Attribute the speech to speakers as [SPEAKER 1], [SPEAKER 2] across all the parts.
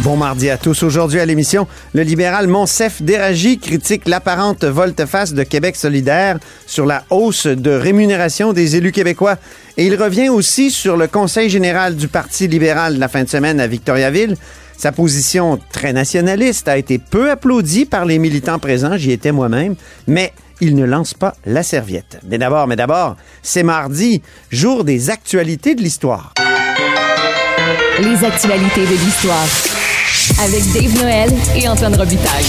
[SPEAKER 1] Bon mardi à tous. Aujourd'hui à l'émission, le libéral Monsef Déragi critique l'apparente volte-face de Québec solidaire sur la hausse de rémunération des élus québécois. Et il revient aussi sur le conseil général du Parti libéral de la fin de semaine à Victoriaville. Sa position très nationaliste a été peu applaudie par les militants présents, j'y étais moi-même, mais il ne lance pas la serviette. Mais d'abord, mais d'abord, c'est mardi, jour des actualités de l'histoire.
[SPEAKER 2] Les actualités de l'histoire. Avec Dave Noël et Antoine Robitaille.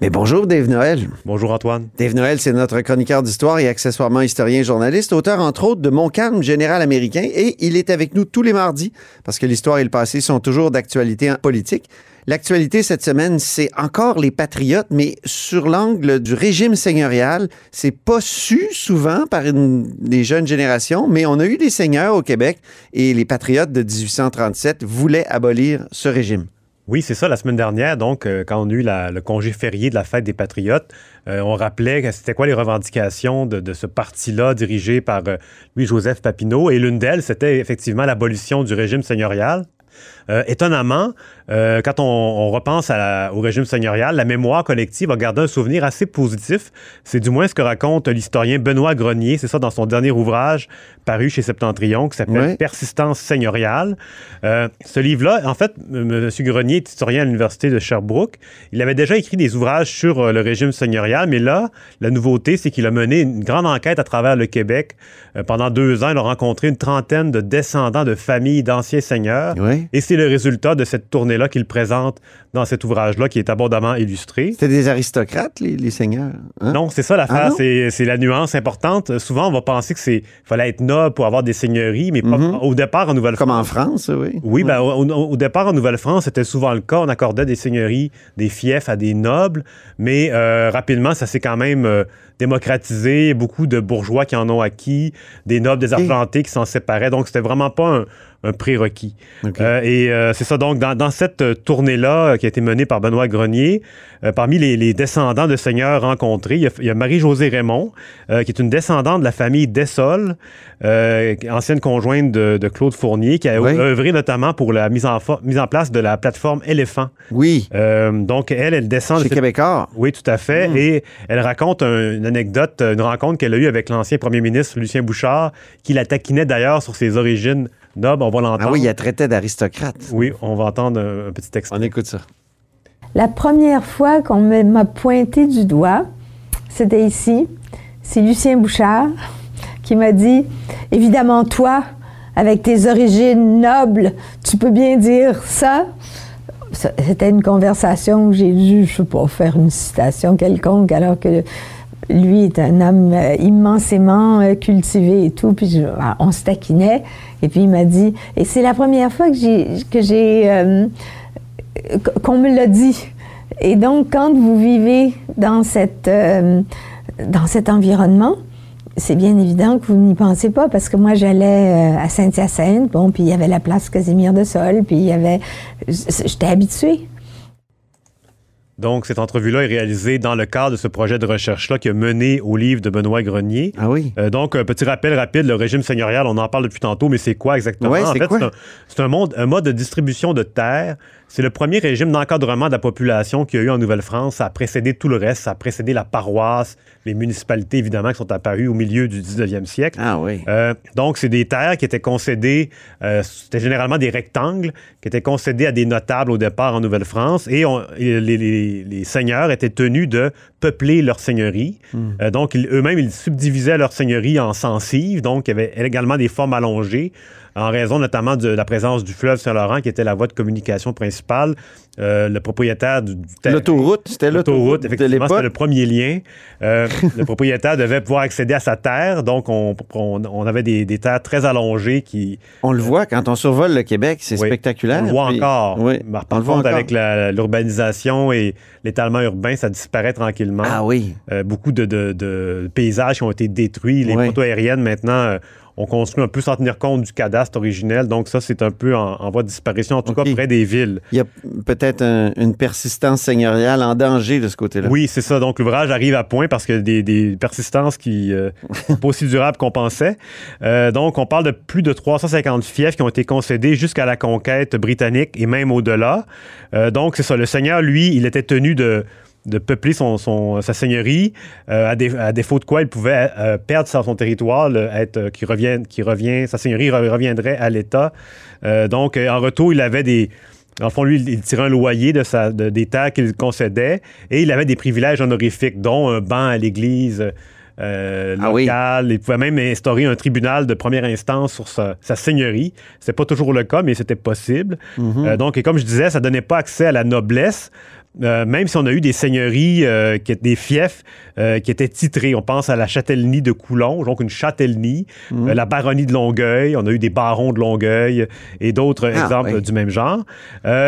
[SPEAKER 1] Mais bonjour Dave Noël.
[SPEAKER 3] Bonjour Antoine.
[SPEAKER 1] Dave Noël, c'est notre chroniqueur d'histoire et accessoirement historien et journaliste, auteur entre autres de Mon calme général américain et il est avec nous tous les mardis parce que l'histoire et le passé sont toujours d'actualité en politique. L'actualité cette semaine, c'est encore les patriotes, mais sur l'angle du régime seigneurial. C'est pas su souvent par les jeunes générations, mais on a eu des seigneurs au Québec et les patriotes de 1837 voulaient abolir ce régime.
[SPEAKER 3] Oui, c'est ça, la semaine dernière, donc, euh, quand on a eu la- le congé férié de la fête des Patriotes, euh, on rappelait c'était quoi les revendications de, de ce parti-là dirigé par euh, Louis-Joseph Papineau. Et l'une d'elles, c'était effectivement l'abolition du régime seigneurial. Euh, étonnamment, euh, quand on, on repense à la- au régime seigneurial, la mémoire collective a gardé un souvenir assez positif. C'est du moins ce que raconte l'historien Benoît Grenier, c'est ça dans son dernier ouvrage paru chez Septentrion, qui s'appelle. Persistance seigneuriale. Euh, ce livre-là, en fait, M. Grenier est historien à l'Université de Sherbrooke. Il avait déjà écrit des ouvrages sur le régime seigneurial, mais là, la nouveauté, c'est qu'il a mené une grande enquête à travers le Québec. Pendant deux ans, il a rencontré une trentaine de descendants de familles d'anciens seigneurs.
[SPEAKER 1] Oui.
[SPEAKER 3] Et c'est le résultat de cette tournée-là qu'il présente dans cet ouvrage-là, qui est abondamment illustré.
[SPEAKER 1] C'était des aristocrates, les, les seigneurs. hein?
[SPEAKER 3] Non, c'est ça l'affaire,
[SPEAKER 1] Ah
[SPEAKER 3] c'est la nuance importante. Souvent, on va penser que c'est fallait être noble pour avoir des seigneuries, mais pas-
[SPEAKER 1] Mhm.
[SPEAKER 3] au départ en Nouvelle-France.
[SPEAKER 1] Comme en France, oui.
[SPEAKER 3] Oui, ben, au, au- au départ, en Nouvelle-France, c'était souvent le cas. On accordait des seigneuries, des fiefs à des nobles, mais euh, rapidement, ça s'est quand même euh, démocratisé. Beaucoup de bourgeois qui en ont acquis, des nobles désargentés qui s'en séparaient. Donc, c'était vraiment pas un, un prérequis. Euh, et euh, c'est ça, donc, dans, dans cette euh, tournée-là euh, qui a été menée par Benoît Grenier, parmi les, les descendants de seigneurs rencontrés, il y a, Marie-Josée Raymond, qui est une descendante de la famille Dessol, ancienne conjointe de, de Claude Fournier, qui a
[SPEAKER 1] Oui.
[SPEAKER 3] œuvré notamment pour la mise en, mise en place de la plateforme Éléphant.
[SPEAKER 1] Oui,
[SPEAKER 3] donc, elle, elle descend... de
[SPEAKER 1] chez
[SPEAKER 3] cette-
[SPEAKER 1] Québécois.
[SPEAKER 3] oui, tout à fait.
[SPEAKER 1] Mm.
[SPEAKER 3] Et elle raconte un- une anecdote, une rencontre qu'elle a eue avec l'ancien premier ministre Lucien Bouchard, qui la taquinait d'ailleurs sur ses origines nobles. On va l'entendre.
[SPEAKER 1] Ah oui, il a traité d'aristocrate.
[SPEAKER 3] Oui, on va entendre un, un petit texte.
[SPEAKER 1] On écoute ça.
[SPEAKER 4] La première fois qu'on m'a pointé du doigt, c'était ici. C'est Lucien Bouchard qui m'a dit Évidemment, toi, avec tes origines nobles, tu peux bien dire ça. Ça- C'était une conversation où j'ai dû, je sais pas, faire une citation quelconque, alors que lui est un homme euh, immensément euh, cultivé et tout. Puis ah, on se taquinait. Et puis il m'a dit Et c'est la première fois que j'ai. Euh, qu'on me l'a dit. Et donc, quand vous vivez dans, cette, dans cet environnement, c'est bien évident que vous n'y pensez pas, parce que moi, j'allais à Saint-Hyacinthe, bon, puis il y avait la place Casimir de Sol, puis il y avait... J'étais habituée.
[SPEAKER 3] Donc, cette entrevue-là est réalisée dans le cadre de ce projet de recherche-là qui a mené au livre de Benoît Grenier.
[SPEAKER 1] Ah oui.
[SPEAKER 3] Euh, donc, un petit rappel rapide, le régime seigneurial, on en parle depuis tantôt, mais c'est quoi exactement?
[SPEAKER 1] Ouais,
[SPEAKER 3] en
[SPEAKER 1] c'est
[SPEAKER 3] fait,
[SPEAKER 1] quoi?
[SPEAKER 3] c'est un, c'est un monde- un mode de distribution de terres. C'est le premier régime d'encadrement de la population qu'il y a eu en Nouvelle-France. Ça a précédé tout le reste. Ça a précédé la paroisse, les municipalités, évidemment, qui sont apparues au milieu du 19e siècle.
[SPEAKER 1] Ah oui.
[SPEAKER 3] Euh, donc, c'est des terres qui étaient concédées, euh, c'était généralement des rectangles, qui étaient concédés à des notables au départ en Nouvelle-France, et, on- et les, les- les seigneurs étaient tenus de peupler leur seigneurie. Euh, donc, ils- eux-mêmes, ils subdivisaient leur seigneurie en censives. Donc, il y avait également des formes allongées en raison notamment de la présence du fleuve Saint-Laurent, qui était la voie de communication principale. Euh, le propriétaire du, du terrain-
[SPEAKER 1] L'autoroute, c'était l'autoroute
[SPEAKER 3] effectivement, c'était le premier lien. Euh, le propriétaire devait pouvoir accéder à sa terre, donc on, on- on avait des, des terres très allongées qui...
[SPEAKER 1] On le voit quand on survole le Québec, c'est
[SPEAKER 3] Oui,
[SPEAKER 1] spectaculaire.
[SPEAKER 3] On le voit
[SPEAKER 1] Puis-
[SPEAKER 3] encore.
[SPEAKER 1] Oui, on
[SPEAKER 3] Par
[SPEAKER 1] le voit
[SPEAKER 3] contre,
[SPEAKER 1] encore.
[SPEAKER 3] avec l'urbanisation et l'étalement urbain, ça disparaît tranquillement.
[SPEAKER 1] Ah oui.
[SPEAKER 3] Euh, beaucoup de, de- de paysages qui ont été détruits. Les
[SPEAKER 1] Oui.
[SPEAKER 3] photos aériennes, maintenant, on construit un peu sans tenir compte du cadastre originel. Donc, ça, c'est un peu en, en voie de disparition, en tout cas près des villes.
[SPEAKER 1] Il y a peut-être un- une persistance seigneuriale en danger de ce côté-là.
[SPEAKER 3] Oui, c'est ça. Donc, l'ouvrage arrive à point parce que des, des persistances qui euh, sont pas aussi durables qu'on pensait. Euh, donc, on parle de plus de 350 fiefs qui ont été concédés jusqu'à la conquête britannique et même au-delà. Euh, donc, c'est ça. Le seigneur, lui, il était tenu de de peupler son, son- sa seigneurie, euh, à, dé- à défaut de quoi il pouvait euh, perdre son, son territoire, le- être, euh, qui, revient, qui revient, sa seigneurie re- reviendrait à l'État. Donc, en retour, il avait des, le fond, lui, il- tirait un loyer de sa, de- des terres qu'il concédait et il avait des privilèges honorifiques, dont un banc à l'église euh,
[SPEAKER 1] Ah oui.
[SPEAKER 3] locale. Il pouvait même instaurer un tribunal de première instance sur sa, sa seigneurie. C'était pas toujours le cas, mais c'était possible.
[SPEAKER 1] Mhm.
[SPEAKER 3] Euh, donc, et comme je disais, ça donnait pas accès à la noblesse. Euh, même si on a eu des seigneuries, euh, qui des fiefs euh, qui étaient titrés. On pense à la châtellenie de Coulon, donc une châtellenie,
[SPEAKER 1] Mhm.
[SPEAKER 3] la baronnie de Longueuil, on a eu des barons de Longueuil et d'autres
[SPEAKER 1] Ah,
[SPEAKER 3] exemples
[SPEAKER 1] oui.
[SPEAKER 3] du même genre.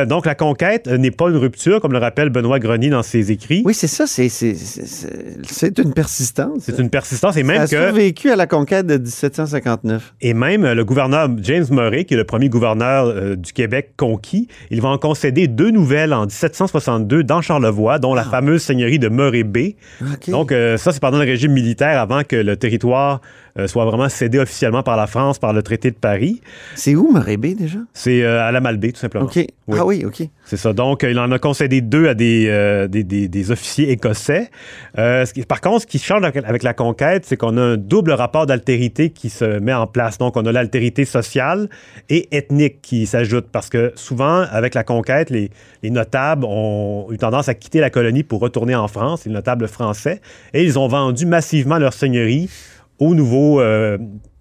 [SPEAKER 3] Donc la conquête n'est pas une rupture, comme le rappelle Benoît Grenier dans ses écrits.
[SPEAKER 1] Oui, c'est ça, c'est- une persistance.
[SPEAKER 3] C'est une persistance et
[SPEAKER 1] Ça
[SPEAKER 3] même
[SPEAKER 1] a
[SPEAKER 3] que
[SPEAKER 1] survécu à la conquête de 1759.
[SPEAKER 3] Et même le gouverneur James Murray, qui est le premier gouverneur du Québec conquis, il va en concéder deux nouvelles en 1762 dans Charlevoix, dont la fameuse seigneurie de Murray Bay.
[SPEAKER 1] Ah. OK.
[SPEAKER 3] Donc, euh, ça, c'est pendant le régime militaire, avant que le territoire euh, soit vraiment cédé officiellement par la France, par le traité de Paris.
[SPEAKER 1] C'est où, Morébé, déjà?
[SPEAKER 3] C'est euh, à la Malbaie, tout simplement.
[SPEAKER 1] OK. Ah oui, OK.
[SPEAKER 3] C'est ça. Donc, euh, il en a concédé deux à des, des, des- des officiers écossais. Ce qui- par contre, ce qui change avec, avec la conquête, c'est qu'on a un double rapport d'altérité qui se met en place. Donc, on a l'altérité sociale et ethnique qui s'ajoute parce que souvent, avec la conquête, les, les notables ont eu tendance à quitter la colonie pour retourner en France, les notables français, et ils ont vendu massivement leur seigneurie aux nouveaux euh,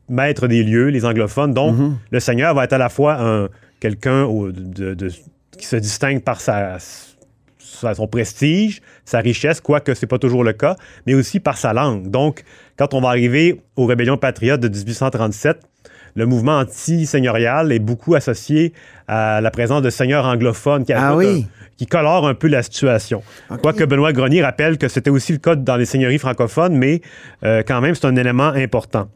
[SPEAKER 3] maîtres des lieux, les anglophones. Donc, le seigneur va être à la fois un quelqu'un au- de- de- qui se distingue par sa, sa- son prestige, sa richesse, quoique c'est pas toujours le cas, mais aussi par sa langue. Donc, quand on va arriver aux rébellions patriotes de 1837, le mouvement anti-seigneurial est beaucoup associé à la présence de seigneurs anglophones qui,
[SPEAKER 1] Ah
[SPEAKER 3] ajoutent
[SPEAKER 1] oui.
[SPEAKER 3] un- qui colorent un peu la situation. Quoique Benoît Grenier rappelle que c'était aussi le cas dans les seigneuries francophones, mais euh, quand même, c'est un élément important.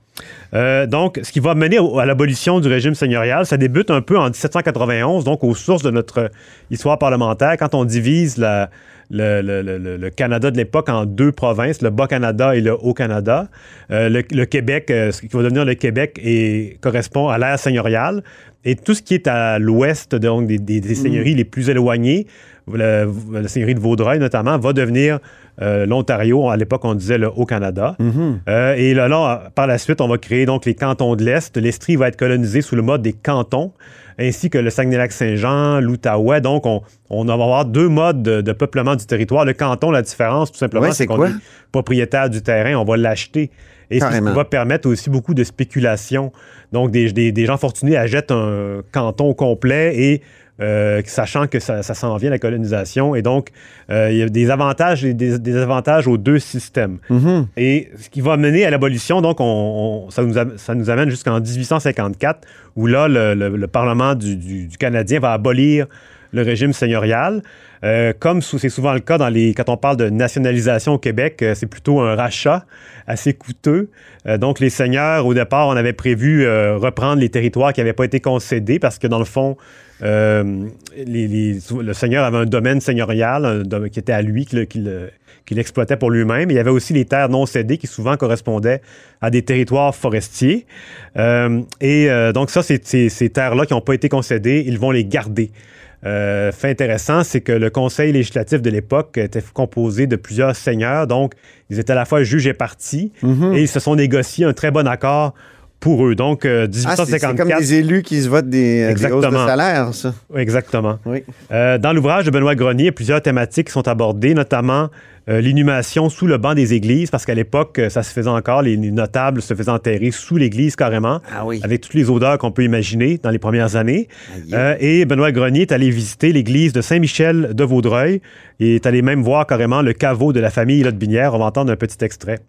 [SPEAKER 3] Euh, donc, ce qui va mener à l'abolition du régime seigneurial, ça débute un peu en 1791, donc aux sources de notre histoire parlementaire, quand on divise la- le, le- le- le- le Canada de l'époque en deux provinces, le Bas-Canada et le Haut-Canada. Euh, le, Québec, euh, ce qui va devenir le Québec, correspond à l'ère seigneuriale. Et tout ce qui est à l'ouest, donc des, des- des seigneuries les plus éloignées, la seigneurie de Vaudreuil notamment, va devenir euh, l'Ontario. À l'époque, on disait le Haut-Canada. Euh, et là, là, par la suite, on va créer donc les cantons de l'Est. L'Estrie va être colonisé sous le mode des cantons, ainsi que le Saguenay-Lac-Saint-Jean, l'Outaouais. Donc, on, on va avoir deux modes de, de peuplement du territoire. Le canton, la différence, tout simplement,
[SPEAKER 1] Ouais, c'est
[SPEAKER 3] qu'on est propriétaire du terrain, on va l'acheter. Et ce
[SPEAKER 1] Carrément.
[SPEAKER 3] qui va permettre aussi beaucoup de spéculation. Donc, des, des- des gens fortunés achètent un canton complet et euh, sachant que ça, ça s'en vient la colonisation. Et donc, euh, il y a des avantages et des, des avantages aux deux systèmes. Et ce qui va mener à l'abolition, donc, on, on- ça, nous ça nous amène jusqu'en 1854, où là, le, le- le Parlement du, du- du Canadien va abolir le régime seigneurial. Euh, comme c'est souvent le cas dans les, quand on parle de nationalisation au Québec, euh, c'est plutôt un rachat assez coûteux. Euh, donc, les seigneurs, au départ, on avait prévu reprendre les territoires qui n'avaient pas été concédés parce que, dans le fond, le seigneur avait un domaine seigneurial un dom- qui était à lui, qu'il exploitait pour lui-même. Il y avait aussi les terres non cédées qui souvent correspondaient à des territoires forestiers. Et donc ça, ces terres-là qui n'ont pas été concédées, ils vont les garder. Euh, fait intéressant, c'est que le conseil législatif de l'époque était composé de plusieurs seigneurs, donc ils étaient à la fois juges et partis, et ils se sont négociés un très bon accord pour eux. Donc,
[SPEAKER 1] Ah, c'est-
[SPEAKER 3] 1854.
[SPEAKER 1] c'est comme des élus qui se votent des, euh, des hausses de
[SPEAKER 3] Exactement.
[SPEAKER 1] salaire, ça.
[SPEAKER 3] Exactement.
[SPEAKER 1] Oui.
[SPEAKER 3] Euh, dans l'ouvrage de Benoît Grenier, il y a plusieurs thématiques sont abordées, notamment euh, l'inhumation sous le banc des églises, parce qu'à l'époque, euh, ça se faisait encore, les les notables se faisaient enterrer sous l'église carrément,
[SPEAKER 1] Ah oui.
[SPEAKER 3] avec toutes les odeurs qu'on peut imaginer dans les premières années. Euh, et Benoît Grenier est allé visiter l'église de Saint-Michel de Vaudreuil et est allé même voir carrément le caveau de la famille Lotte-Binière. On va entendre un petit extrait.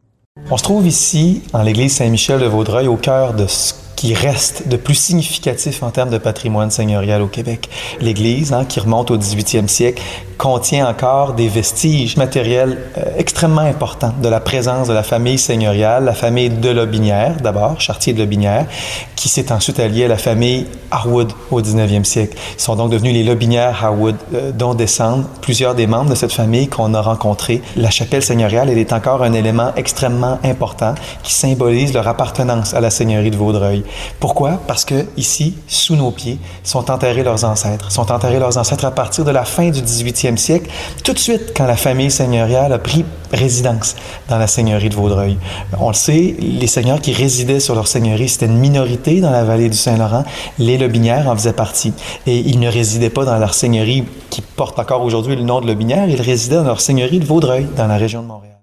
[SPEAKER 5] On se trouve ici, en l'église Saint-Michel de Vaudreuil, au cœur de ce qui reste de plus significatif en termes de patrimoine seigneurial au Québec. L'église, hein, qui remonte au 18e siècle, contient encore des vestiges matériels euh, extrêmement importants de la présence de la famille seigneuriale, la famille de Lobinière d'abord, Chartier de Lobinière, qui s'est ensuite alliée à la famille Harwood au 19e siècle. Ils sont donc devenus les Lobinières Harwood, euh, dont descendent plusieurs des membres de cette famille qu'on a rencontrés. La chapelle seigneuriale, elle est encore un élément extrêmement important qui symbolise leur appartenance à la seigneurie de Vaudreuil. Pourquoi? Parce que ici, sous nos pieds, sont enterrés leurs ancêtres. Sont enterrés leurs ancêtres à partir de la fin du 18e siècle, tout de suite quand la famille seigneuriale a pris résidence dans la seigneurie de Vaudreuil. On le sait, les seigneurs qui résidaient sur leur seigneurie, c'était une minorité dans la vallée du Saint-Laurent. Les Lobinières en faisaient partie. Et ils ne résidaient pas dans leur seigneurie qui porte encore aujourd'hui le nom de Lobinière, ils résidaient dans leur seigneurie de Vaudreuil, dans la région de Montréal.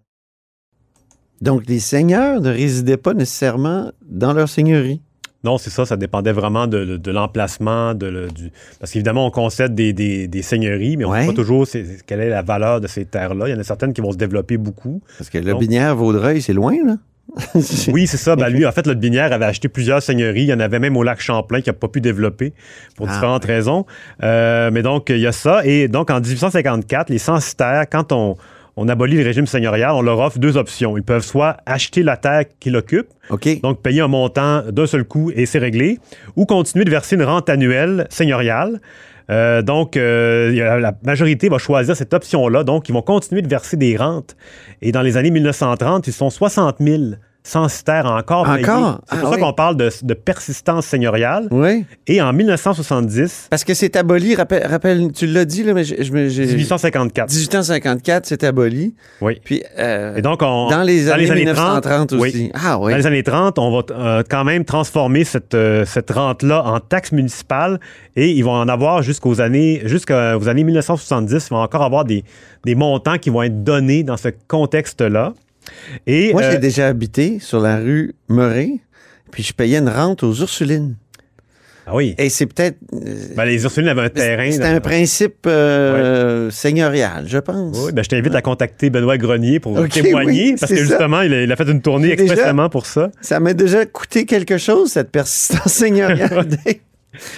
[SPEAKER 1] Donc, les seigneurs ne résidaient pas nécessairement dans leur seigneurie.
[SPEAKER 3] Non, c'est ça, ça dépendait vraiment de, de- de l'emplacement, de, le- du... parce qu'évidemment, on concède des, des- des seigneuries, mais on ne
[SPEAKER 1] Ouais.
[SPEAKER 3] sait pas toujours c'est- quelle est la valeur de ces terres-là. Il y en a certaines qui vont se développer beaucoup.
[SPEAKER 1] Parce que Lobinière, Vaudreuil, c'est loin, là.
[SPEAKER 3] Oui, c'est ça. Ben, lui, en fait, le Binière avait acheté plusieurs seigneuries. Il y en avait même au lac Champlain qui n'a pas pu développer pour
[SPEAKER 1] Ah,
[SPEAKER 3] différentes raisons. Euh, mais donc, il y a ça. Et donc, en 1854, les censitaires, quand on, on abolit le régime seigneurial, on leur offre deux options. Ils peuvent soit acheter la terre qu'ils occupent, donc payer un montant d'un seul coup et c'est réglé, ou continuer de verser une rente annuelle seigneuriale. Euh, donc, euh, la majorité va choisir cette option-là. Donc, ils vont continuer de verser des rentes. Et dans les années 1930, ils sont 60 000 censitaires encore.
[SPEAKER 1] Encore?
[SPEAKER 3] C'est
[SPEAKER 1] Ah
[SPEAKER 3] pour ça
[SPEAKER 1] oui.
[SPEAKER 3] qu'on parle de, de persistance seigneuriale.
[SPEAKER 1] Oui.
[SPEAKER 3] Et en 1970,
[SPEAKER 1] Parce que c'est aboli, rappelle, rappelle- tu l'as dit, là, mais je, je me- j'ai-
[SPEAKER 3] 1854.
[SPEAKER 1] 1854, c'est aboli.
[SPEAKER 3] Oui.
[SPEAKER 1] Puis, euh,
[SPEAKER 3] Et donc, on,
[SPEAKER 1] dans les années,
[SPEAKER 3] 30,
[SPEAKER 1] 1930 aussi.
[SPEAKER 3] oui.
[SPEAKER 1] Ah oui.
[SPEAKER 3] Dans les années 30, on va euh, quand même transformer cette, euh, cette rente-là en taxe municipale et ils vont en avoir jusqu'aux années, jusqu'aux années 1970. Ils vont encore avoir des, des montants qui vont être donnés dans ce contexte-là. Et,
[SPEAKER 1] Moi,
[SPEAKER 3] euh,
[SPEAKER 1] j'ai déjà habité sur la rue Murray, puis je payais une rente aux Ursulines.
[SPEAKER 3] ah oui.
[SPEAKER 1] Et c'est peut-être... euh,
[SPEAKER 3] Ben, les Ursulines avaient un terrain.
[SPEAKER 1] c'est un principe euh, seigneurial, je pense.
[SPEAKER 3] Oui, ben, je t'invite à contacter Benoît Grenier pour
[SPEAKER 1] Ok,
[SPEAKER 3] témoigner,
[SPEAKER 1] oui,
[SPEAKER 3] parce que justement, il a, il a fait une tournée
[SPEAKER 1] déjà-
[SPEAKER 3] expressément pour ça.
[SPEAKER 1] Ça m'a déjà coûté quelque chose, cette persistance seigneuriale.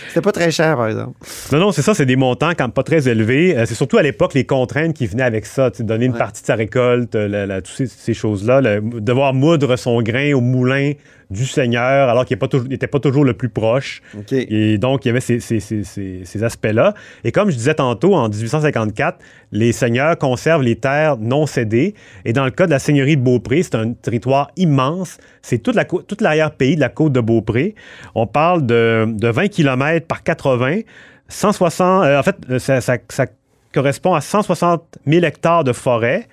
[SPEAKER 1] C'était pas très cher, par exemple.
[SPEAKER 3] Non, non, c'est ça, c'est des montants quand même pas très élevés. Euh, c'est surtout à l'époque les contraintes qui venaient avec ça, donner une
[SPEAKER 1] Ouais.
[SPEAKER 3] partie de sa récolte, euh, la- la- toutes ces, ces choses-là, devoir moudre son grain au moulin du seigneur, alors qu'il n'était pas toujours le plus proche. Et donc, il y avait ces, ces- ces- ces- ces aspects-là. Et comme je disais tantôt, en 1854, les seigneurs conservent les terres non cédées. Et dans le cas de la seigneurie de Beaupré, c'est un territoire immense. C'est toute la cô- toute l'arrière-pays de la côte de Beaupré. On parle de, de 20 km par 80. 160, euh, en fait, euh, ça, ça- ça correspond à 160 000 hectares de forêt.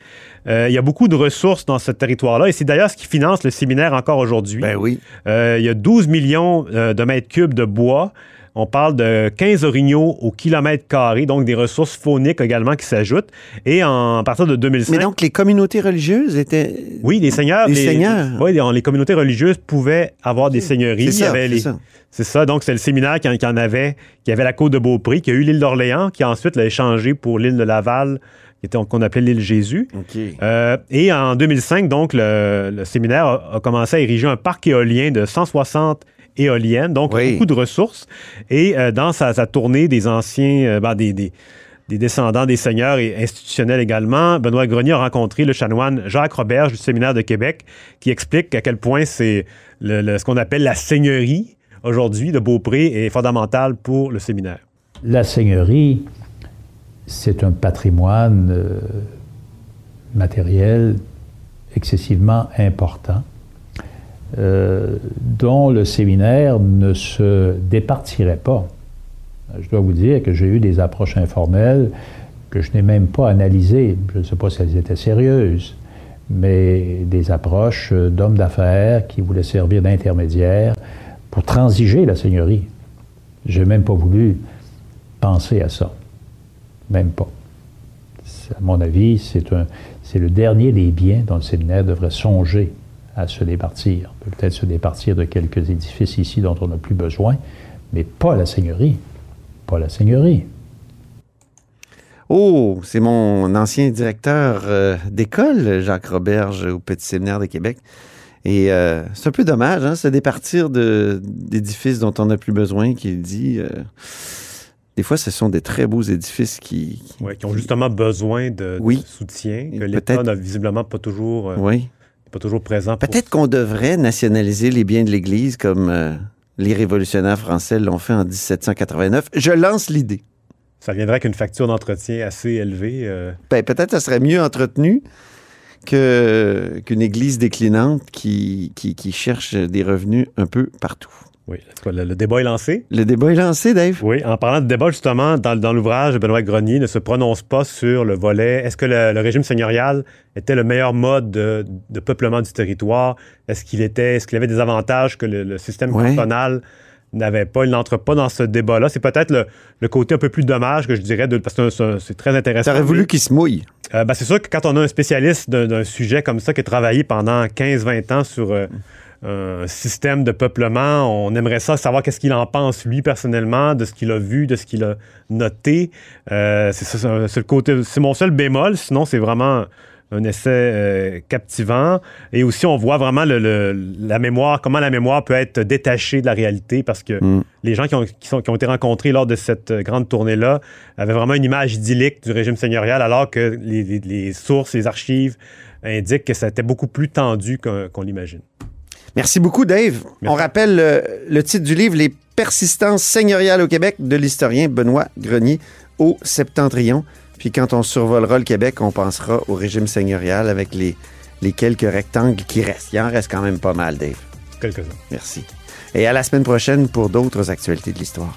[SPEAKER 3] Euh, il y a beaucoup de ressources dans ce territoire-là et c'est d'ailleurs ce qui finance le séminaire encore aujourd'hui.
[SPEAKER 1] Ben oui.
[SPEAKER 3] Euh, il y a 12 millions euh, de mètres cubes de bois. On parle de 15 orignaux au kilomètre carré, donc des ressources fauniques également qui s'ajoutent. Et en, à partir de 2005...
[SPEAKER 1] Mais donc, les communautés religieuses étaient...
[SPEAKER 3] oui, les seigneurs...
[SPEAKER 1] Les
[SPEAKER 3] les-
[SPEAKER 1] seigneurs.
[SPEAKER 3] Oui, les, les communautés religieuses pouvaient avoir des seigneuries.
[SPEAKER 1] C'est ça, c'est
[SPEAKER 3] les-
[SPEAKER 1] ça.
[SPEAKER 3] c'est ça. Donc, c'est le séminaire qui en, qui en avait, qui avait la côte de Beaupré, qui a eu l'île d'Orléans, qui ensuite l'a échangé pour l'île de Laval, qui était- qu'on appelait l'île Jésus.
[SPEAKER 1] OK.
[SPEAKER 3] Euh, et en 2005, donc, le, le séminaire a, a commencé à ériger un parc éolien de 160 éoliennes, donc
[SPEAKER 1] Oui.
[SPEAKER 3] beaucoup de ressources. Et euh, dans sa, sa tournée des anciens, euh, ben, des, des- des descendants des seigneurs et institutionnels également, Benoît Grenier a rencontré le chanoine Jacques Roberge du séminaire de Québec, qui explique à quel point c'est le- le- ce qu'on appelle la seigneurie aujourd'hui de Beaupré est fondamentale pour le séminaire.
[SPEAKER 6] La seigneurie, c'est un patrimoine euh, matériel excessivement important, euh, dont le séminaire ne se départirait pas. Je dois vous dire que j'ai eu des approches informelles que je n'ai même pas analysées. Je ne sais pas si elles étaient sérieuses, mais des approches d'hommes d'affaires qui voulaient servir d'intermédiaires pour transiger la seigneurie. J'ai même pas voulu penser à ça. Même pas. À mon avis, c'est le dernier des biens dont le séminaire devrait songer à se départir. Peut-être se départir de quelques édifices ici dont on n'a plus besoin, mais pas la seigneurie. Pas la seigneurie.
[SPEAKER 1] Oh, c'est mon ancien directeur euh, d'école, Jacques Roberge, au Petit Séminaire de Québec. Et euh, c'est un peu dommage, hein, se départir d'édifices dont on n'a plus besoin, qu'il dit. Euh, des fois, ce sont des très beaux édifices qui...
[SPEAKER 3] qui ont justement besoin de, soutien, que l'État n'a visiblement pas toujours, oui. Pas toujours présent.
[SPEAKER 1] Peut-être qu'on devrait nationaliser les biens de l'Église comme les révolutionnaires français l'ont fait en 1789. Je lance l'idée.
[SPEAKER 3] Ça viendrait avec une facture d'entretien assez élevée.
[SPEAKER 1] Ben, peut-être que ça serait mieux entretenu qu'une église déclinante qui, qui, cherche des revenus un peu partout.
[SPEAKER 3] Oui. Le, le, débat est lancé.
[SPEAKER 1] Le débat est lancé, Dave.
[SPEAKER 3] Oui. En parlant de débat, justement, dans, dans l'ouvrage, Benoît Grenier ne se prononce pas sur le volet est-ce que le, régime seigneurial était le meilleur mode de, peuplement du territoire? Est-ce qu'il était, est-ce qu'il avait des avantages que le, système cantonal n'avait pas, il n'entre pas dans ce débat-là. C'est peut-être le, côté un peu plus dommage que je dirais, de, parce que c'est très intéressant.
[SPEAKER 1] aurait voulu qu'il se mouille.
[SPEAKER 3] Euh, ben, c'est sûr que quand on a un spécialiste d'un sujet comme ça qui a travaillé pendant 15-20 ans sur euh, un système de peuplement, on aimerait ça savoir qu'est-ce qu'il en pense lui personnellement, de ce qu'il a vu, de ce qu'il a noté. Euh, c'est le côté, c'est mon seul bémol. Sinon, c'est vraiment un essai euh, captivant. Et aussi, on voit vraiment la mémoire, comment la mémoire peut être détachée de la réalité, parce que mm. les gens qui ont, qui, ont, été rencontrés lors de cette euh, grande tournée-là avaient vraiment une image idyllique du régime seigneurial, alors que les, sources, les archives indiquent que ça était beaucoup plus tendu qu'on l'imagine.
[SPEAKER 1] Merci beaucoup, Dave. On rappelle le, le titre du livre Les persistances seigneuriales au Québec de l'historien Benoît Grenier au Septentrion. Puis quand on survolera le Québec, on pensera au régime seigneurial avec les, les quelques rectangles qui restent. Il en reste quand même pas mal, Dave.
[SPEAKER 3] Quelques-uns.
[SPEAKER 1] Merci. Et à la semaine prochaine pour d'autres actualités de l'histoire.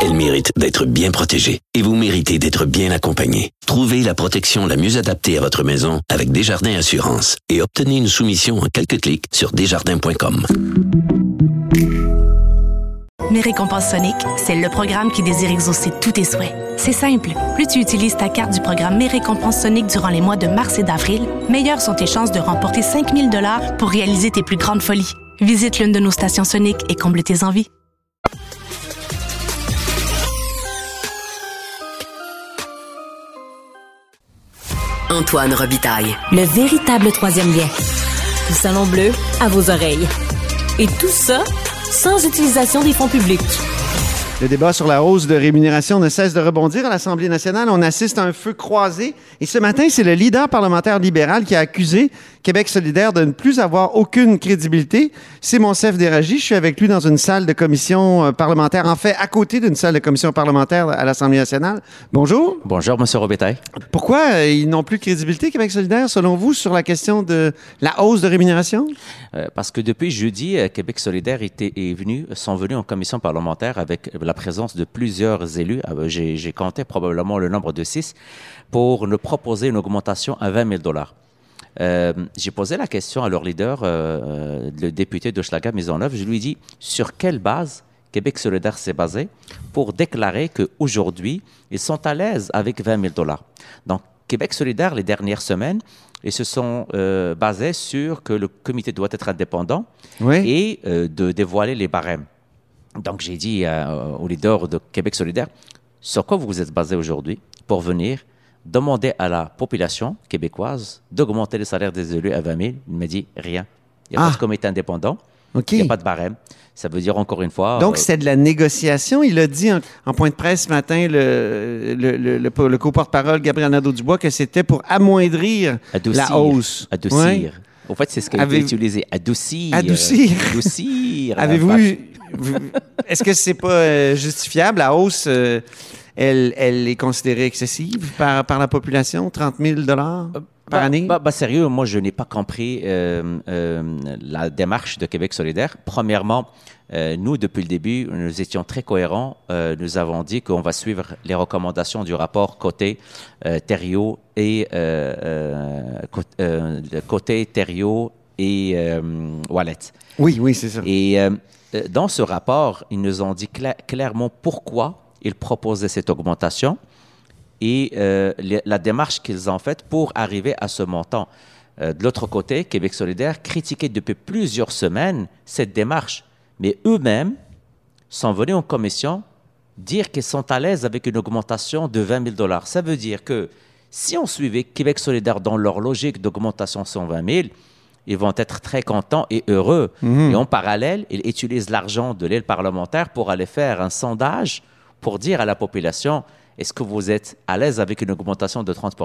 [SPEAKER 7] Elle mérite d'être bien protégée et vous méritez d'être bien accompagné. Trouvez la protection la mieux adaptée à votre maison avec Desjardins Assurance et obtenez une soumission en quelques clics sur desjardins.com.
[SPEAKER 8] Mes récompenses Sonic, c'est le programme qui désire exaucer tous tes souhaits. C'est simple. Plus tu utilises ta carte du programme Mes récompenses Sonic durant les mois de mars et d'avril, meilleures sont tes chances de remporter 5000 dollars pour réaliser tes plus grandes folies. Visite l'une de nos stations Sonic et comble tes envies.
[SPEAKER 9] Antoine Robitaille.
[SPEAKER 2] Le véritable troisième lien. Du salon bleu à vos oreilles. Et tout ça sans utilisation des fonds publics.
[SPEAKER 1] Le débat sur la hausse de rémunération ne cesse de rebondir à l'Assemblée nationale. On assiste à un feu croisé. Et ce matin, c'est le leader parlementaire libéral qui a accusé Québec solidaire de ne plus avoir aucune crédibilité. C'est Monsef Déragi. Je suis avec lui dans une salle de commission euh, parlementaire, en fait, à côté d'une salle de commission parlementaire à l'Assemblée nationale. Bonjour.
[SPEAKER 10] Bonjour, M. Robitaille.
[SPEAKER 1] Pourquoi euh, ils n'ont plus de crédibilité, Québec solidaire, selon vous, sur la question de la hausse de rémunération?
[SPEAKER 10] Euh, parce que depuis jeudi, Québec solidaire était, est venu, sont venus en commission parlementaire avec la présence de plusieurs élus. J'ai compté probablement le nombre de six pour nous proposer une augmentation à 20 000 dollars. Euh, j'ai posé la question à leur leader, euh, euh, le député de Schlager Maisonneuve. Je lui ai dit sur quelle base Québec solidaire s'est basé pour déclarer qu'aujourd'hui, ils sont à l'aise avec 20 000 dollars? Donc, Québec solidaire, les dernières semaines, ils se sont basés sur que le comité doit être indépendant et de dévoiler les barèmes. Donc, j'ai dit au leader de Québec solidaire, sur quoi vous vous êtes basé aujourd'hui pour venir demander à la population québécoise d'augmenter le salaire des élus à 20 000. Il m'a dit rien. Il n'y a pas ah. de comité indépendant. Il n'y a pas de barème. Ça veut dire encore une fois.
[SPEAKER 1] Donc,
[SPEAKER 10] euh,
[SPEAKER 1] c'est de la négociation. Il a dit en, en point de presse ce matin, le, le, le, le- le co-porte-parole Gabriel Nadeau-Dubois, que c'était pour amoindrir
[SPEAKER 10] adoucir,
[SPEAKER 1] la hausse.
[SPEAKER 10] Adoucir.
[SPEAKER 1] Ouais.
[SPEAKER 10] En fait, c'est ce qui a été utilisé. Adoucir.
[SPEAKER 1] Adoucir.
[SPEAKER 10] Adoucir.
[SPEAKER 1] Avez-vous. Est-ce que c'est pas euh, justifiable? La hausse, euh, elle, elle est considérée excessive par, par la population? 30 000 par
[SPEAKER 10] Bah,
[SPEAKER 1] année?
[SPEAKER 10] bah, bah, sérieux, moi, je n'ai pas compris euh, euh, la démarche de Québec solidaire. Premièrement, euh, nous, depuis le début, nous étions très cohérents. Euh, nous avons dit qu'on va suivre les recommandations du rapport côté euh, Thériault et euh, euh, euh, côté Thériault et euh, Wallet.
[SPEAKER 1] Oui, oui, c'est ça.
[SPEAKER 10] Et euh, euh, dans ce rapport, ils nous ont dit cla- clairement pourquoi ils proposaient cette augmentation et euh, les- la démarche qu'ils ont faite pour arriver à ce montant. Euh, de l'autre côté, Québec solidaire critiquait depuis plusieurs semaines cette démarche, mais eux-mêmes sont venus en commission dire qu'ils sont à l'aise avec une augmentation de 20 000 dollars. Ça veut dire que si on suivait Québec solidaire dans leur logique d'augmentation 120 000, ils vont être très contents et heureux.
[SPEAKER 1] Mhm.
[SPEAKER 10] Et en parallèle, ils utilisent l'argent de l'aile parlementaire pour aller faire un sondage pour dire à la population est-ce que vous êtes à l'aise avec une augmentation de 30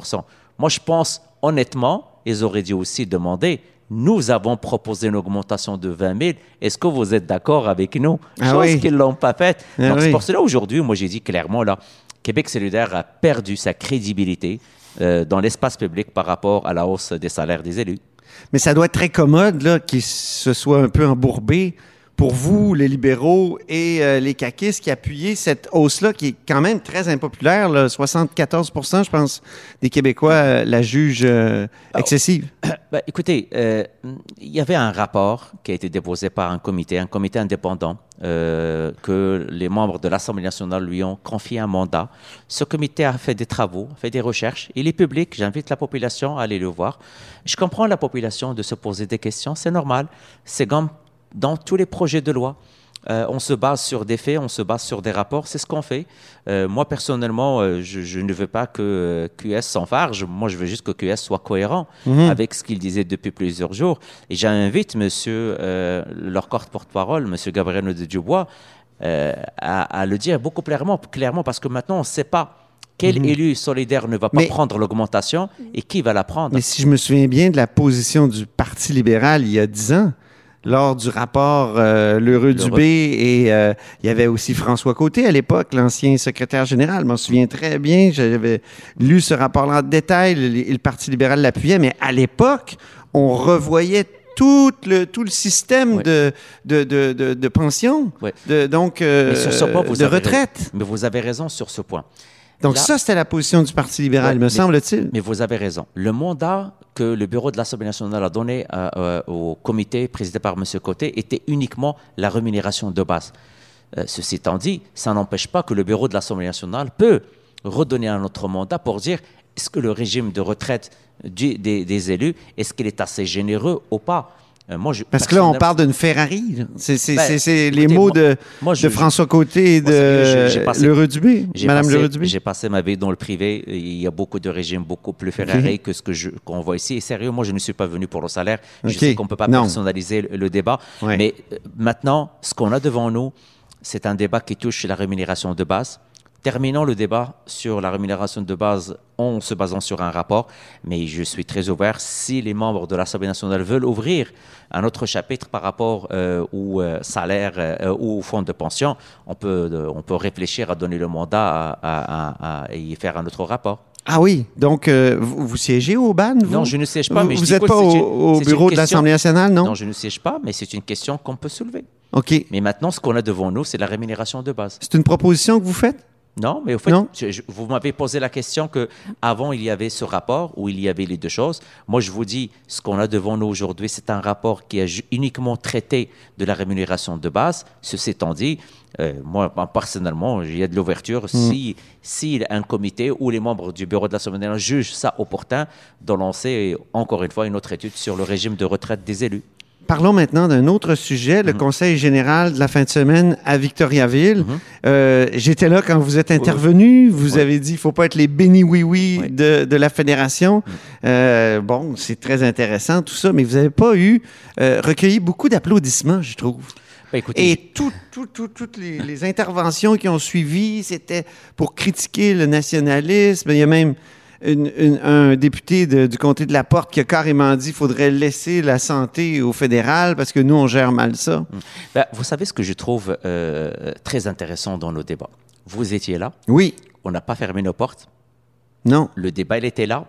[SPEAKER 10] Moi, je pense honnêtement, ils auraient dû aussi demander nous avons proposé une augmentation de 20 000. Est-ce que vous êtes d'accord avec nous?
[SPEAKER 1] Ah
[SPEAKER 10] Chose
[SPEAKER 1] oui.
[SPEAKER 10] qu'ils l'ont pas faite.
[SPEAKER 1] Ah
[SPEAKER 10] Donc,
[SPEAKER 1] oui.
[SPEAKER 10] c'est pour cela aujourd'hui, moi, j'ai dit clairement là, Québec solidaire a perdu sa crédibilité euh, dans l'espace public par rapport à la hausse des salaires des élus.
[SPEAKER 1] Mais ça doit être très commode là, qu'il se soit un peu embourbé pour vous, les libéraux et euh, les caquistes qui appuyaient cette hausse-là, qui est quand même très impopulaire. là. 74% je pense, des Québécois euh, la jugent euh, excessive.
[SPEAKER 10] Ben, écoutez, il y avait un rapport qui a été déposé par un comité, un comité indépendant, que les membres de l'Assemblée nationale lui ont confié un mandat. Ce comité a fait des travaux, a fait des recherches. Il est public. J'invite la population à aller le voir. Je comprends la population de se poser des questions. C'est normal. C'est comme dans tous les projets de loi. Euh, on se base sur des faits, on se base sur des rapports, c'est ce qu'on fait. Euh, moi, personnellement, euh, je, je ne veux pas que QS s'enfarge. Moi, je veux juste que QS soit cohérent
[SPEAKER 1] Mhm.
[SPEAKER 10] avec ce qu'il disait depuis plusieurs jours. Et j'invite monsieur, leur porte-parole, monsieur Gabriel de Dubois, à, à le dire beaucoup clairement, clairement parce que maintenant, on ne sait pas quel
[SPEAKER 1] Mhm.
[SPEAKER 10] élu solidaire ne va pas
[SPEAKER 1] Mais-
[SPEAKER 10] prendre l'augmentation et qui va la prendre.
[SPEAKER 1] Mais si je me souviens bien de la position du Parti libéral il y a 10 ans, lors du rapport euh, Lheureux Dubé, et euh, il y avait aussi François Côté à l'époque, l'ancien secrétaire général. Je m'en souviens très bien. J'avais lu ce rapport-là en détail. Le, le Parti libéral l'appuyait, mais à l'époque, on revoyait tout le, tout le système de, de, de, de, de pension, de, donc euh,
[SPEAKER 10] Mais sur ce point, vous
[SPEAKER 1] de
[SPEAKER 10] avez
[SPEAKER 1] retraite.
[SPEAKER 10] raison. Mais vous avez raison sur ce point.
[SPEAKER 1] Donc
[SPEAKER 10] Là-
[SPEAKER 1] ça, c'était la position du Parti libéral,
[SPEAKER 10] Ouais,
[SPEAKER 1] me semble-t-il.
[SPEAKER 10] Mais vous avez raison. Le mandat que le bureau de l'Assemblée nationale a donné euh, euh, au comité présidé par M. Côté était uniquement la rémunération de base. Euh, ceci étant dit, ça n'empêche pas que le bureau de l'Assemblée nationale peut redonner un autre mandat pour dire est-ce que le régime de retraite du- des, des élus, est-ce qu'il est assez généreux ou pas? Euh, moi, je-
[SPEAKER 1] Parce que là, on parle d'une Ferrari. C'est
[SPEAKER 10] Ben,
[SPEAKER 1] c'est- les mots de,
[SPEAKER 10] moi, je-
[SPEAKER 1] de François Côté et de Lheureux Dubé, Madame Lheureux Dubé.
[SPEAKER 10] J'ai passé ma vie dans le privé. Il y a beaucoup de régimes beaucoup plus Ferrari que ce que qu'on voit ici. Et sérieux, moi, je ne suis pas venu pour le salaire. Je sais qu'on ne peut pas
[SPEAKER 1] Non.
[SPEAKER 10] personnaliser le, le débat.
[SPEAKER 1] Ouais.
[SPEAKER 10] Mais euh, maintenant, ce qu'on a devant nous, c'est un débat qui touche la rémunération de base. Terminons le débat sur la rémunération de base en se basant sur un rapport, mais je suis très ouvert. Si les membres de l'Assemblée nationale veulent ouvrir un autre chapitre par rapport euh, au euh, salaire euh, ou au fonds de pension, on peut, euh, on peut réfléchir à donner le mandat à, à- à- à y faire un autre rapport.
[SPEAKER 1] Ah oui, donc euh, vous, vous siégez au BAN, vous?
[SPEAKER 10] Non, je ne siège pas, mais
[SPEAKER 1] Vous n'êtes pas au,
[SPEAKER 10] une-
[SPEAKER 1] bureau de
[SPEAKER 10] question-
[SPEAKER 1] l'Assemblée nationale, non?
[SPEAKER 10] Non, je ne siège pas, mais c'est une question qu'on peut soulever.
[SPEAKER 1] OK.
[SPEAKER 10] Mais maintenant, ce qu'on a devant nous, c'est la rémunération de base.
[SPEAKER 1] C'est une proposition que vous faites?
[SPEAKER 10] Non, mais au fait,
[SPEAKER 1] Non.
[SPEAKER 10] je- je- vous m'avez posé la question que avant il y avait ce rapport où il y avait les deux choses. Moi, je vous dis, ce qu'on a devant nous aujourd'hui, c'est un rapport qui a uniquement traité de la rémunération de base. Ceci étant dit, euh, moi, personnellement, il y a de l'ouverture. Si, si un comité ou les membres du bureau de l'Assemblée nationale jugent ça opportun de lancer encore une fois une autre étude sur le régime de retraite des élus.
[SPEAKER 1] Parlons maintenant d'un autre sujet, le
[SPEAKER 10] Mhm.
[SPEAKER 1] Conseil général de la fin de semaine à Victoriaville.
[SPEAKER 10] Mhm.
[SPEAKER 1] Euh, J'étais là quand vous êtes intervenu. Vous avez dit qu'il ne faut pas être les béni-oui-oui de, de la fédération.
[SPEAKER 10] Mhm.
[SPEAKER 1] Euh, bon, c'est très intéressant tout ça, mais vous n'avez pas eu euh, recueilli beaucoup d'applaudissements, je trouve.
[SPEAKER 10] Ben, écoutez,
[SPEAKER 1] Et tout- tout- tout- toutes les, les interventions qui ont suivi, c'était pour critiquer le nationalisme. Il y a même une- une- un député de- du comté de la Porte qui a carrément dit qu'il faudrait laisser la santé au fédéral parce que nous, on gère mal ça.
[SPEAKER 10] ben, vous savez ce que je trouve euh, très intéressant dans nos débats. Vous étiez là.
[SPEAKER 1] Oui.
[SPEAKER 10] On n'a pas fermé nos portes.
[SPEAKER 1] Non.
[SPEAKER 10] Le débat, il était là.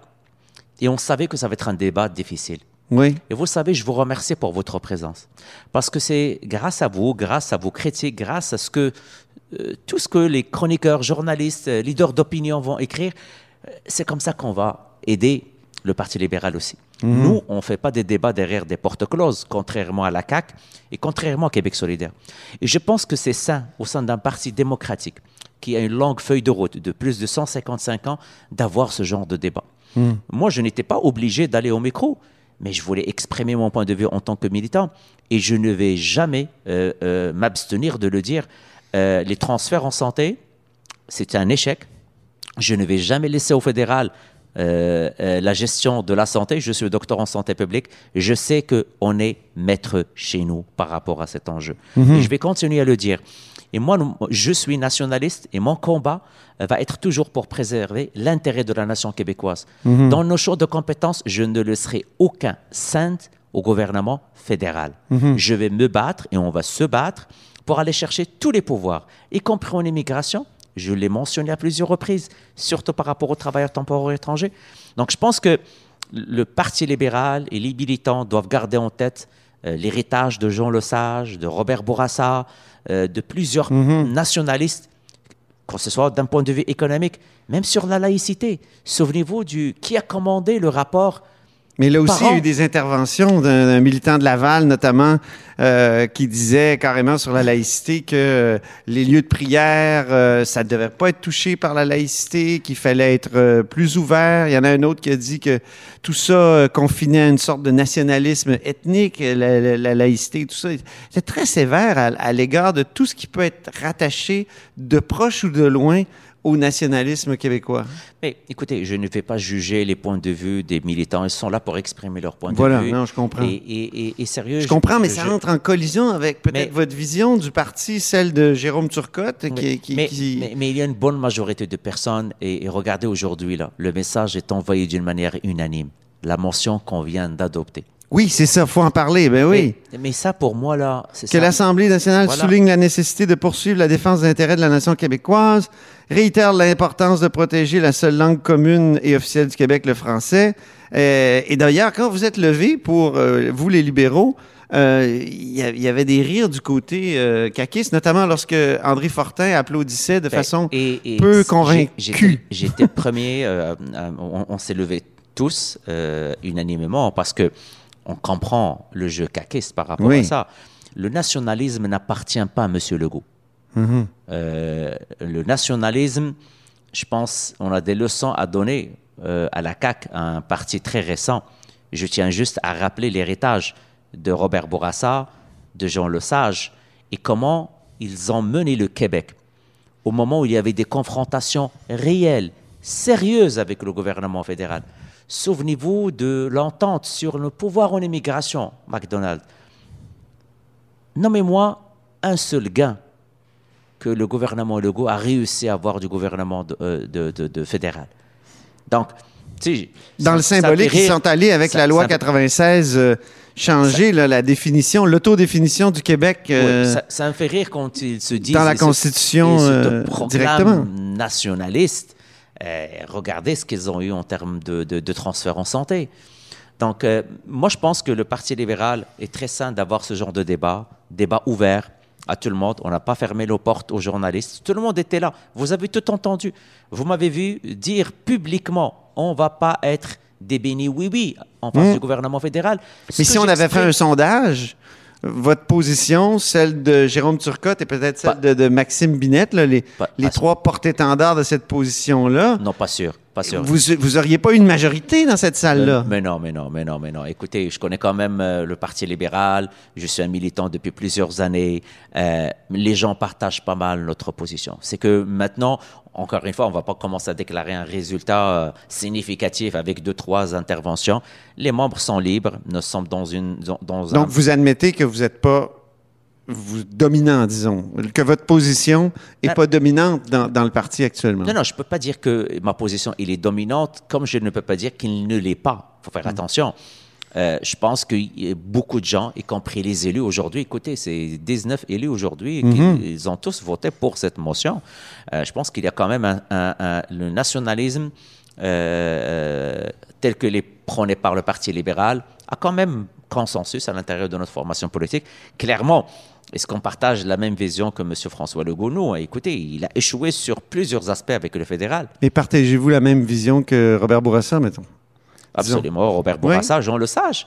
[SPEAKER 10] Et on savait que ça va être un débat difficile.
[SPEAKER 1] Oui.
[SPEAKER 10] Et vous savez, je vous remercie pour votre présence. Parce que c'est grâce à vous, grâce à vos critiques, grâce à ce que, euh, tout ce que les chroniqueurs, journalistes, euh, leaders d'opinion vont écrire, c'est comme ça qu'on va aider le Parti libéral aussi.
[SPEAKER 11] Mhm.
[SPEAKER 10] Nous, on ne fait pas des débats derrière des portes closes, contrairement à la CAQ et contrairement à Québec solidaire. Et je pense que c'est sain au sein d'un parti démocratique qui a une longue feuille de route de plus de 155 ans d'avoir ce genre de débat.
[SPEAKER 1] Hmm.
[SPEAKER 10] Moi, je n'étais pas obligé d'aller au micro, mais je voulais exprimer mon point de vue en tant que militant. Et je ne vais jamais euh, euh, m'abstenir de le dire. Euh, les transferts en santé, c'est un échec. Je ne vais jamais laisser au fédéral euh, euh, la gestion de la santé. Je suis docteur en santé publique. Je sais qu'on est maître chez nous par rapport à cet enjeu.
[SPEAKER 11] Mhm.
[SPEAKER 10] Et je vais continuer à le dire. Et moi, je suis nationaliste et mon combat euh, va être toujours pour préserver l'intérêt de la nation québécoise.
[SPEAKER 11] Mhm.
[SPEAKER 10] Dans nos champs de compétences, je ne laisserai aucun sainte au gouvernement fédéral.
[SPEAKER 11] Mhm.
[SPEAKER 10] Je vais me battre et on va se battre pour aller chercher tous les pouvoirs, y compris en immigration. Je l'ai mentionné à plusieurs reprises, surtout par rapport aux travailleurs temporaires étrangers. Donc je pense que le Parti libéral et les militants doivent garder en tête euh, l'héritage de Jean Lesage, de Robert Bourassa, euh, de plusieurs nationalistes, que ce soit d'un point de vue économique, même sur la laïcité. Souvenez-vous du qui a commandé le rapport
[SPEAKER 1] Mais là aussi, il y a eu des interventions d'un militant de Laval, notamment, euh, qui disait carrément sur la laïcité que euh, les lieux de prière, euh, ça ne devait pas être touché par la laïcité, qu'il fallait être euh, plus ouvert. Il y en a un autre qui a dit que tout ça euh, confinait à une sorte de nationalisme ethnique, la, la- la laïcité, tout ça. C'était très sévère à, à l'égard de tout ce qui peut être rattaché de proche ou de loin au nationalisme québécois?
[SPEAKER 10] Mais écoutez, je ne vais pas juger les points de vue des militants. Ils sont là pour exprimer leurs points
[SPEAKER 1] Voilà,
[SPEAKER 10] de vue.
[SPEAKER 1] non, je comprends.
[SPEAKER 10] Et, et- et- et sérieux.
[SPEAKER 1] Je comprends, mais
[SPEAKER 10] je-
[SPEAKER 1] ça
[SPEAKER 10] je-
[SPEAKER 1] entre en collision avec peut-être votre vision du parti, celle de Jérôme Turcotte, qui, qui-
[SPEAKER 10] mais,
[SPEAKER 1] qui-
[SPEAKER 10] mais- mais il y a une bonne majorité de personnes, et, regardez aujourd'hui, là, le message est envoyé d'une manière unanime. La motion qu'on vient d'adopter.
[SPEAKER 1] Oui, c'est ça, faut en parler, ben oui.
[SPEAKER 10] Mais, mais ça, pour moi, là, c'est
[SPEAKER 1] Que l'Assemblée nationale
[SPEAKER 10] Voilà.
[SPEAKER 1] souligne la nécessité de poursuivre la défense des intérêts de la nation québécoise, réitère l'importance de protéger la seule langue commune et officielle du Québec, le français. Euh, et d'ailleurs, quand vous êtes levé pour euh, vous, les libéraux, euh, il y, avait des rires du côté euh, caquiste, notamment lorsque André Fortin applaudissait de
[SPEAKER 10] Ben,
[SPEAKER 1] façon
[SPEAKER 10] et- et
[SPEAKER 1] peu convaincue.
[SPEAKER 10] J'étais premier, euh, on, on s'est levés tous unanimement parce que on comprend le jeu caquiste par rapport
[SPEAKER 1] Oui.
[SPEAKER 10] à ça. Le nationalisme n'appartient pas à M. Legault. Euh, le nationalisme, je pense, on a des leçons à donner euh, à la CAQ, un parti très récent. Je tiens juste à rappeler l'héritage de Robert Bourassa, de Jean Lesage, et comment ils ont mené le Québec au moment où il y avait des confrontations réelles, sérieuses avec le gouvernement fédéral. Souvenez-vous de l'entente sur le pouvoir en immigration, McDonald. Nommez-moi un seul gain que le gouvernement Legault a réussi à avoir du gouvernement de, euh, de- de- de fédéral. Donc, tu sais,
[SPEAKER 1] Dans
[SPEAKER 10] ça-
[SPEAKER 1] le
[SPEAKER 10] ça
[SPEAKER 1] symbolique, ils sont allés avec
[SPEAKER 10] Ça-
[SPEAKER 1] la loi
[SPEAKER 10] ça-
[SPEAKER 1] 96 euh, changer là, la définition, l'autodéfinition du Québec euh,
[SPEAKER 10] Oui, ça, ça me fait rire quand ils se disent.
[SPEAKER 1] dans la Constitution,
[SPEAKER 10] se
[SPEAKER 1] euh, directement.
[SPEAKER 10] nationalistes. Euh, regardez ce qu'ils ont eu en termes de, de, de transfert en santé. Donc, moi, je pense que le Parti libéral est très sain d'avoir ce genre de débat, débat ouvert à tout le monde. On n'a pas fermé nos portes aux journalistes. Tout le monde était là. Vous avez tout entendu. Vous m'avez vu dire publiquement on ne va pas être des bénis oui-oui en face
[SPEAKER 1] Mmh.
[SPEAKER 10] du gouvernement fédéral. Ce
[SPEAKER 1] Mais si on avait fait un sondage, votre position, celle de Jérôme Turcotte et peut-être celle de, de Maxime Binette, là, les, les trois porte-étendards de cette position-là?
[SPEAKER 10] Non, pas sûr. Pas sûr.
[SPEAKER 1] Vous, vous auriez pas une majorité dans cette salle-là?
[SPEAKER 10] Mais, mais non, mais non, mais non, mais non. Écoutez, je connais quand même euh, le Parti libéral. Je suis un militant depuis plusieurs années. Euh, les gens partagent pas mal notre position. C'est que maintenant, encore une fois, on va pas commencer à déclarer un résultat euh, significatif avec deux, trois interventions. Les membres sont libres. Nous sommes dans une, dans, dans un-
[SPEAKER 1] Donc, vous admettez que vous n'êtes pas vous, dominant, disons, que votre position n'est
[SPEAKER 10] Ah.
[SPEAKER 1] pas dominante dans, dans le parti actuellement.
[SPEAKER 10] Non, non, je ne peux pas dire que ma position elle est dominante, comme je ne peux pas dire qu'il ne l'est pas. Il faut faire attention. Euh, je pense qu'il y a beaucoup de gens, y compris les élus aujourd'hui, écoutez, c'est 19 élus aujourd'hui,
[SPEAKER 1] Mhm.
[SPEAKER 10] ils ont tous voté pour cette motion. Euh, je pense qu'il y a quand même un, un- un- le nationalisme euh, tel que les prôné par le Parti libéral a quand même consensus à l'intérieur de notre formation politique. Clairement, est-ce qu'on partage la même vision que M. François Legault? Non, écoutez, il a échoué sur plusieurs aspects avec le fédéral.
[SPEAKER 1] Mais partagez-vous la même vision que Robert Bourassa, mettons?
[SPEAKER 10] Absolument, Robert
[SPEAKER 1] Oui.
[SPEAKER 10] Bourassa, Jean Lesage.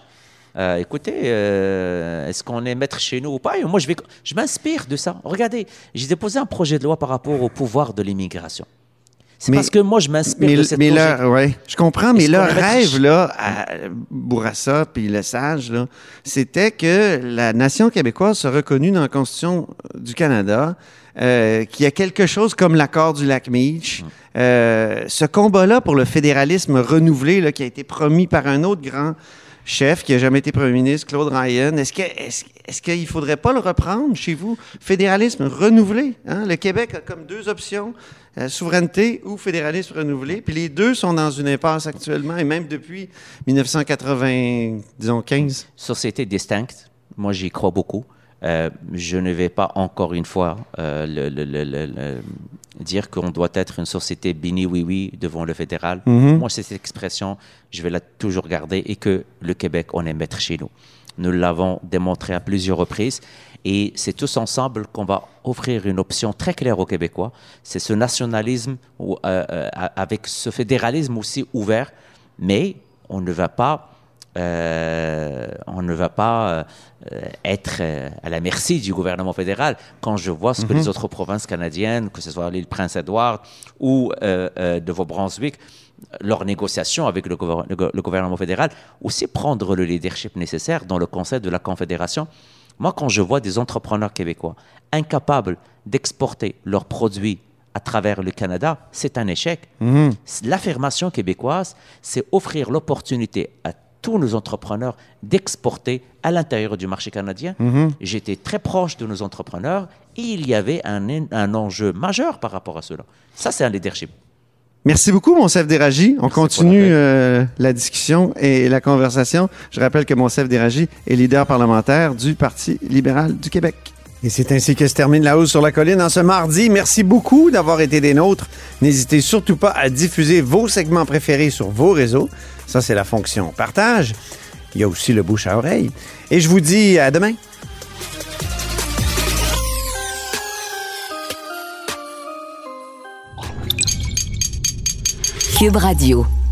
[SPEAKER 10] Euh, écoutez, euh, est-ce qu'on est maître chez nous ou pas? Et Moi, je, vais, je m'inspire de ça. Regardez, j'ai déposé un projet de loi par rapport au pouvoir de l'immigration. C'est
[SPEAKER 1] Mais-
[SPEAKER 10] parce que moi, je m'inspire de cette
[SPEAKER 1] mais leur, ouais, je comprends, mais leur rêve, là, à Bourassa puis Lesage, là, c'était que la nation québécoise soit reconnue dans la Constitution du Canada, euh, qu'il y a quelque chose comme l'accord du lac Meach.
[SPEAKER 10] Hum.
[SPEAKER 1] Euh, ce combat-là pour le fédéralisme renouvelé, là, qui a été promis par un autre grand chef qui a jamais été premier ministre, Claude Ryan, est-ce que est-ce, est-ce qu'il faudrait pas le reprendre chez vous? Fédéralisme renouvelé. Hein? Le Québec a comme deux options, euh, souveraineté ou fédéralisme renouvelé. Puis les deux sont dans une impasse actuellement, et même depuis 1980, disons 15.
[SPEAKER 10] Société distincte, moi j'y crois beaucoup. Euh, je ne vais pas encore une fois euh, le- le- le- le- le- dire qu'on doit être une société bini oui oui devant le fédéral.
[SPEAKER 1] Mhm.
[SPEAKER 10] Moi, cette expression, je vais la toujours garder et que le Québec, on est maître chez nous. Nous l'avons démontré à plusieurs reprises et c'est tous ensemble qu'on va offrir une option très claire aux Québécois. C'est ce nationalisme ou, euh, euh, avec ce fédéralisme aussi ouvert, mais on ne va pas euh, on ne va pas être à la merci du gouvernement fédéral. Quand je vois ce que
[SPEAKER 1] Mhm.
[SPEAKER 10] les autres provinces canadiennes, que ce soit l'île Prince-Édouard ou de Nouveau-Brunswick, leurs négociations avec le, gouver- le go- le gouvernement fédéral, aussi prendre le leadership nécessaire dans le Conseil de la Confédération. Moi, quand je vois des entrepreneurs québécois incapables d'exporter leurs produits à travers le Canada, c'est un échec.
[SPEAKER 1] Mhm.
[SPEAKER 10] L'affirmation québécoise, c'est offrir l'opportunité à tous nos entrepreneurs d'exporter à l'intérieur du marché canadien.
[SPEAKER 1] Mhm.
[SPEAKER 10] J'étais très proche de nos entrepreneurs et il y avait un, un enjeu majeur par rapport à cela. Ça, c'est un leadership.
[SPEAKER 1] Merci beaucoup, Monsef Déragi. On continue euh, la discussion et la conversation. Je rappelle que Monsef Déragi est leader parlementaire du Parti libéral du Québec. Et c'est ainsi que se termine La Hausse sur la Colline en ce mardi. Merci beaucoup d'avoir été des nôtres. N'hésitez surtout pas à diffuser vos segments préférés sur vos réseaux. Ça, c'est la fonction partage. Il y a aussi le bouche à oreille. Et je vous dis à demain.
[SPEAKER 9] Cube Radio.